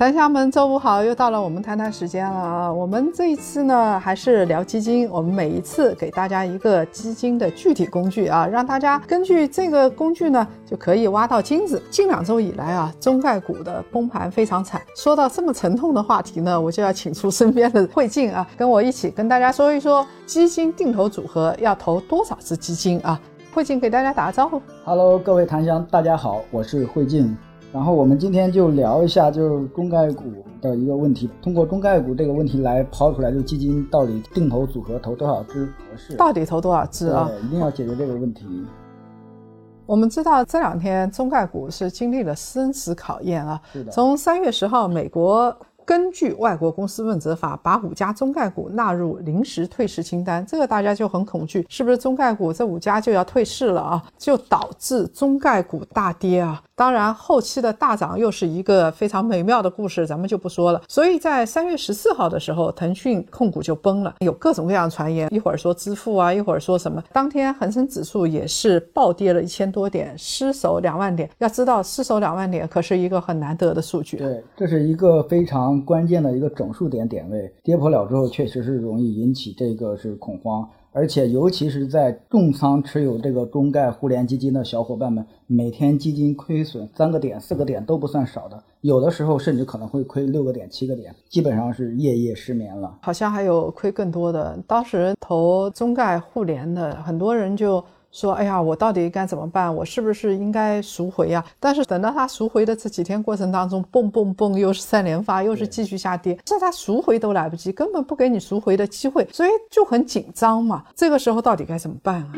檀香们，周五好，又到了我们谈谈时间了啊！我们这一次呢，还是聊基金。我们每一次给大家一个基金的具体工具啊，让大家根据这个工具呢，就可以挖到金子。近两周以来啊，中概股的崩盘非常惨。说到这么沉痛的话题呢，我就要请出身边的慧静啊，跟我一起跟大家说一说基金定投组合要投多少只基金啊？慧静给大家打个招呼。Hello，各位檀香，大家好，我是慧静。然后我们今天就聊一下，就是中概股的一个问题。通过中概股这个问题来抛出来，就基金到底定投组合投多少只合适？到底投多少只啊？对，一定要解决这个问题。我们知道这两天中概股是经历了生死考验啊。从三月十号，美国。根据外国公司问责法，把五家中概股纳入临时退市清单，这个大家就很恐惧，是不是中概股这五家就要退市了啊？就导致中概股大跌啊！当然，后期的大涨又是一个非常美妙的故事，咱们就不说了。所以在三月十四号的时候，腾讯控股就崩了，有各种各样传言，一会儿说支付啊，一会儿说什么。当天恒生指数也是暴跌了一千多点，失守两万点。要知道，失守两万点可是一个很难得的数据。对，这是一个非常。关键的一个整数点点位跌破了之后，确实是容易引起这个是恐慌，而且尤其是在重仓持有这个中概互联基金的小伙伴们，每天基金亏损三个点、四个点都不算少的，有的时候甚至可能会亏六个点、七个点，基本上是夜夜失眠了。好像还有亏更多的，当时投中概互联的很多人就。说，哎呀，我到底该怎么办？我是不是应该赎回呀？但是等到他赎回的这几天过程当中，蹦蹦蹦，又是三连发，又是继续下跌，这他赎回都来不及，根本不给你赎回的机会，所以就很紧张嘛。这个时候到底该怎么办啊？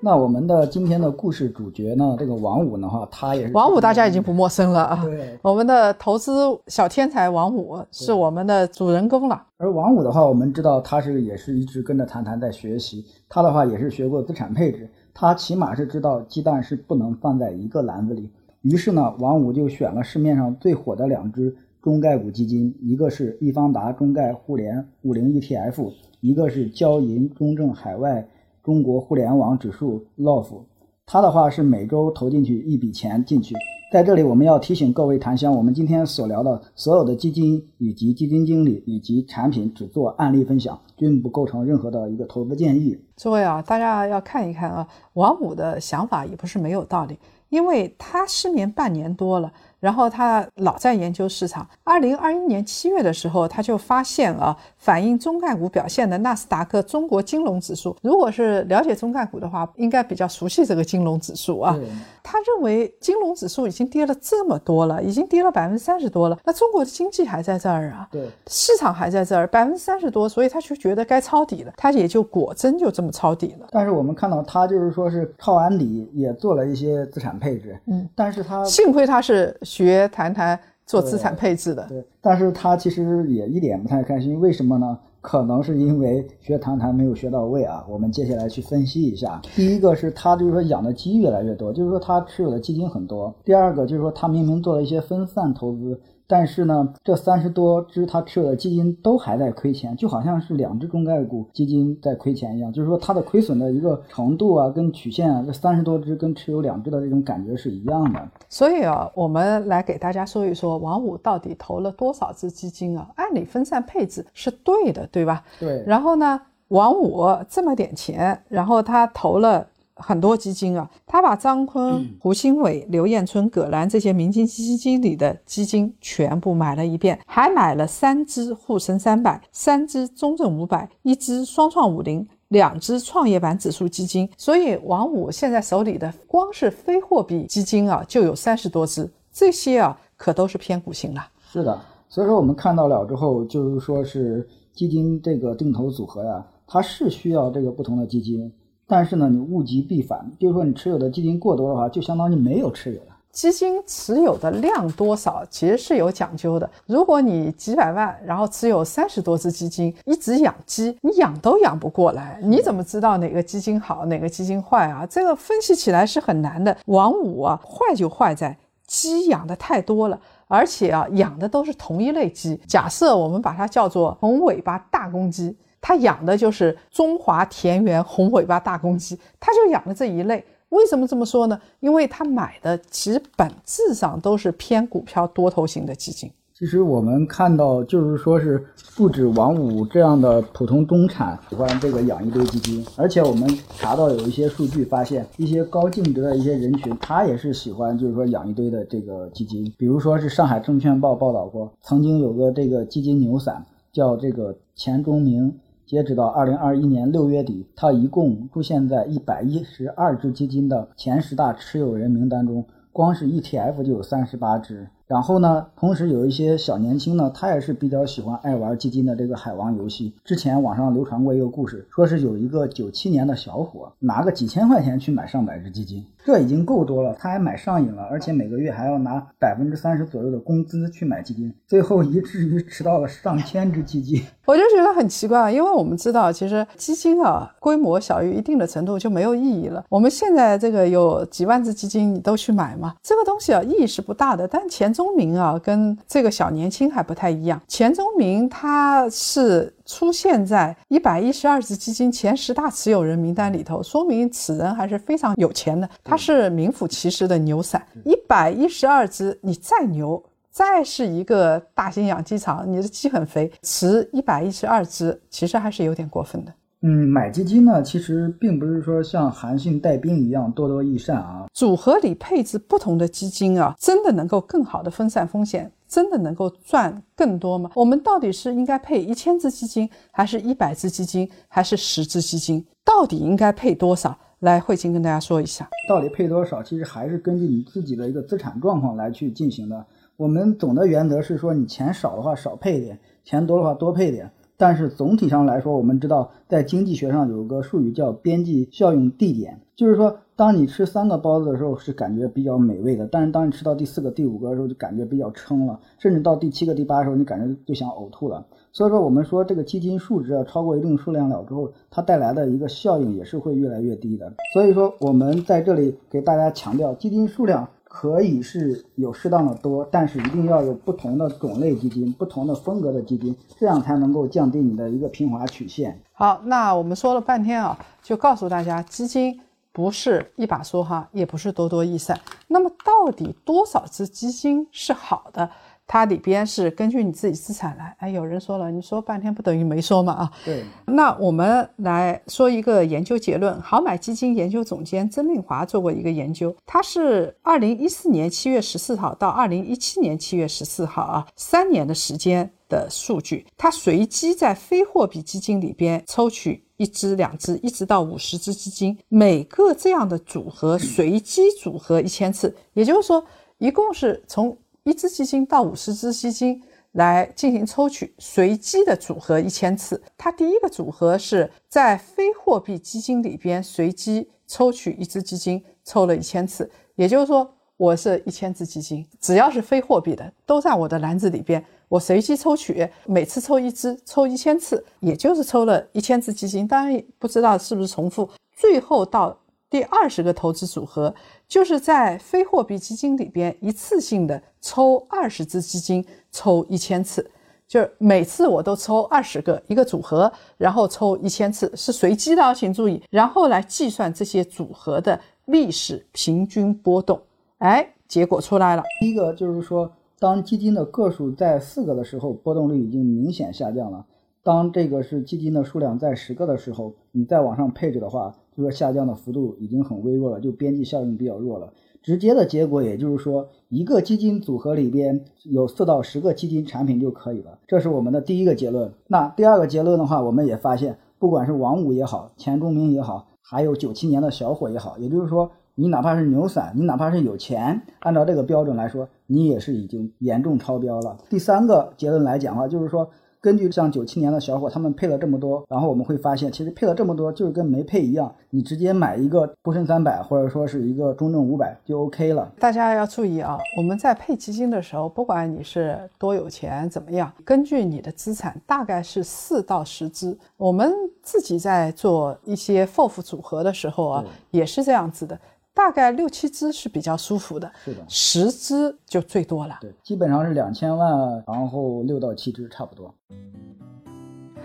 那我们的今天的故事主角呢？这个王五呢，哈，他也是王五，大家已经不陌生了啊。对，我们的投资小天才王五是我们的主人公了。而王五的话，我们知道他是也是一直跟着谈谈在学习，他的话也是学过资产配置，他起码是知道鸡蛋是不能放在一个篮子里。于是呢，王五就选了市面上最火的两只中概股基金，一个是易方达中概互联五零 ETF，一个是交银中证海外。中国互联网指数 LOF，它的话是每周投进去一笔钱进去。在这里，我们要提醒各位檀香，我们今天所聊的所有的基金以及基金经理以及产品只做案例分享，均不构成任何的一个投资建议。诸位啊，大家要看一看啊，王五的想法也不是没有道理，因为他失眠半年多了。然后他老在研究市场。二零二一年七月的时候，他就发现啊，反映中概股表现的纳斯达克中国金融指数，如果是了解中概股的话，应该比较熟悉这个金融指数啊。他认为金融指数已经跌了这么多了，已经跌了百分之三十多了。那中国的经济还在这儿啊，对，市场还在这儿，百分之三十多，所以他就觉得该抄底了。他也就果真就这么抄底了。但是我们看到他就是说是抄完底，也做了一些资产配置。嗯，但是他幸亏他是。学谈谈做资产配置的，对，但是他其实也一点不太开心，为什么呢？可能是因为学谈谈没有学到位啊。我们接下来去分析一下。第一个是他就是说养的鸡越来越多，就是说他持有的基金很多。第二个就是说他明明做了一些分散投资。但是呢，这三十多只他持有的基金都还在亏钱，就好像是两只中概股基金在亏钱一样。就是说，它的亏损的一个程度啊，跟曲线啊，这三十多只跟持有两只的这种感觉是一样的。所以啊，我们来给大家说一说，王五到底投了多少只基金啊？按理分散配置是对的，对吧？对。然后呢，王五这么点钱，然后他投了。很多基金啊，他把张坤、胡新伟、刘彦春、葛兰这些明星基金经理的基金全部买了一遍，还买了三只沪深三百、三只中证五百、一只双创五零、两只创业板指数基金。所以王五现在手里的光是非货币基金啊，就有三十多只，这些啊可都是偏股型了。是的，所以说我们看到了之后，就是说是基金这个定投组合呀，它是需要这个不同的基金。但是呢，你物极必反，比如说你持有的基金过多的话，就相当于没有持有了基金持有的量多少其实是有讲究的。如果你几百万，然后持有三十多只基金，一直养鸡，你养都养不过来，你怎么知道哪个基金好，哪个基金坏啊？这个分析起来是很难的。王五啊，坏就坏在鸡养的太多了，而且啊养的都是同一类鸡。假设我们把它叫做红尾巴大公鸡，它养的就是中华田园红尾巴大公鸡，它就养的这一类。为什么这么说呢？因为他买的其实本质上都是偏股票多头型的基金。其实我们看到，就是说是不止王五这样的普通中产喜欢这个养一堆基金，而且我们查到有一些数据，发现一些高净值的一些人群，他也是喜欢就是说养一堆的这个基金。比如说是上海证券报报道过，曾经有个这个基金牛散叫这个钱钟明，截止到二零二一年六月底，他一共出现在一百一十二只基金的前十大持有人名单中，光是 ETF 就有三十八只。然后呢，同时有一些小年轻呢，他也是比较喜欢爱玩基金的这个海王游戏。之前网上流传过一个故事，说是有一个九七年的小伙拿个几千块钱去买上百只基金，这已经够多了，他还买上瘾了，而且每个月还要拿百分之三十左右的工资去买基金，最后以至于迟到了上千只基金。我就觉得很奇怪，因为我们知道，其实基金啊，规模小于一定的程度就没有意义了。我们现在这个有几万只基金，你都去买嘛？这个东西啊，意义是不大的，但钱。钟明啊，跟这个小年轻还不太一样。钱钟明他是出现在一百一十二只基金前十大持有人名单里头，说明此人还是非常有钱的。他是名副其实的牛散。一百一十二只，你再牛，再是一个大型养鸡场，你的鸡很肥，持一百一十二只，其实还是有点过分的。嗯，买基金呢，其实并不是说像韩信带兵一样多多益善啊。组合里配置不同的基金啊，真的能够更好的分散风险，真的能够赚更多吗？我们到底是应该配一千只基金，还是一百只基金，还是十只基金？到底应该配多少？来，慧清跟大家说一下，到底配多少？其实还是根据你自己的一个资产状况来去进行的。我们总的原则是说，你钱少的话少配点，钱多的话多配点。但是总体上来说，我们知道在经济学上有个术语叫边际效用递减，就是说，当你吃三个包子的时候是感觉比较美味的，但是当你吃到第四个、第五个的时候就感觉比较撑了，甚至到第七个、第八的时候你感觉就想呕吐了。所以说，我们说这个基金数值啊超过一定数量了之后，它带来的一个效应也是会越来越低的。所以说，我们在这里给大家强调，基金数量。可以是有适当的多，但是一定要有不同的种类基金、不同的风格的基金，这样才能够降低你的一个平滑曲线。好，那我们说了半天啊，就告诉大家，基金不是一把梭哈，也不是多多益善。那么，到底多少只基金是好的？它里边是根据你自己资产来，哎，有人说了，你说半天不等于没说嘛啊？对。那我们来说一个研究结论，好买基金研究总监曾令华做过一个研究，他是二零一四年七月十四号到二零一七年七月十四号啊，三年的时间的数据，他随机在非货币基金里边抽取一只、两只，一直到五十只基金，每个这样的组合随机组合一千次，也就是说，一共是从。一只基金到五十只基金来进行抽取，随机的组合一千次。它第一个组合是在非货币基金里边随机抽取一只基金，抽了一千次。也就是说，我是一千只基金，只要是非货币的都在我的篮子里边，我随机抽取，每次抽一只，抽一千次，也就是抽了一千只基金。当然不知道是不是重复，最后到。第二十个投资组合，就是在非货币基金里边一次性的抽二十只基金，抽一千次，就是每次我都抽二十个一个组合，然后抽一千次，是随机的，请注意，然后来计算这些组合的历史平均波动。哎，结果出来了。第一个就是说，当基金的个数在四个的时候，波动率已经明显下降了；当这个是基金的数量在十个的时候，你再往上配置的话。这个下降的幅度已经很微弱了，就边际效应比较弱了。直接的结果，也就是说，一个基金组合里边有四到十个基金产品就可以了。这是我们的第一个结论。那第二个结论的话，我们也发现，不管是王五也好，钱钟明也好，还有九七年的小伙也好，也就是说，你哪怕是牛散，你哪怕是有钱，按照这个标准来说，你也是已经严重超标了。第三个结论来讲的话，就是说。根据像九七年的小伙，他们配了这么多，然后我们会发现，其实配了这么多就是跟没配一样。你直接买一个沪深三百，或者说是一个中证五百就 OK 了。大家要注意啊，我们在配基金的时候，不管你是多有钱怎么样，根据你的资产大概是四到十只。我们自己在做一些 FOF 组合的时候啊，也是这样子的。大概六七只是比较舒服的，是的，十只就最多了。对，基本上是两千万，然后六到七只差不多。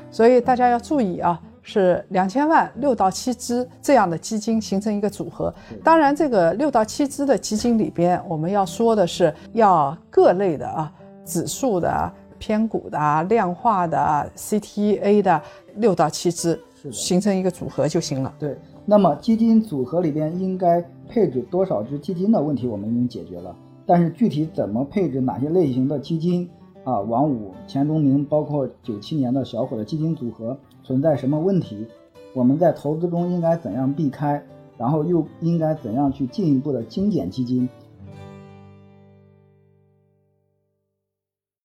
所以大家要注意啊，是两千万六到七只这样的基金形成一个组合。当然，这个六到七只的基金里边，我们要说的是要各类的啊，指数的、偏股的、量化的、CTA 的六到七只形成一个组合就行了。对，那么基金组合里边应该配置多少只基金的问题，我们已经解决了。但是具体怎么配置哪些类型的基金？啊，王五、钱钟明，包括九七年的小伙的基金组合存在什么问题？我们在投资中应该怎样避开？然后又应该怎样去进一步的精简基金？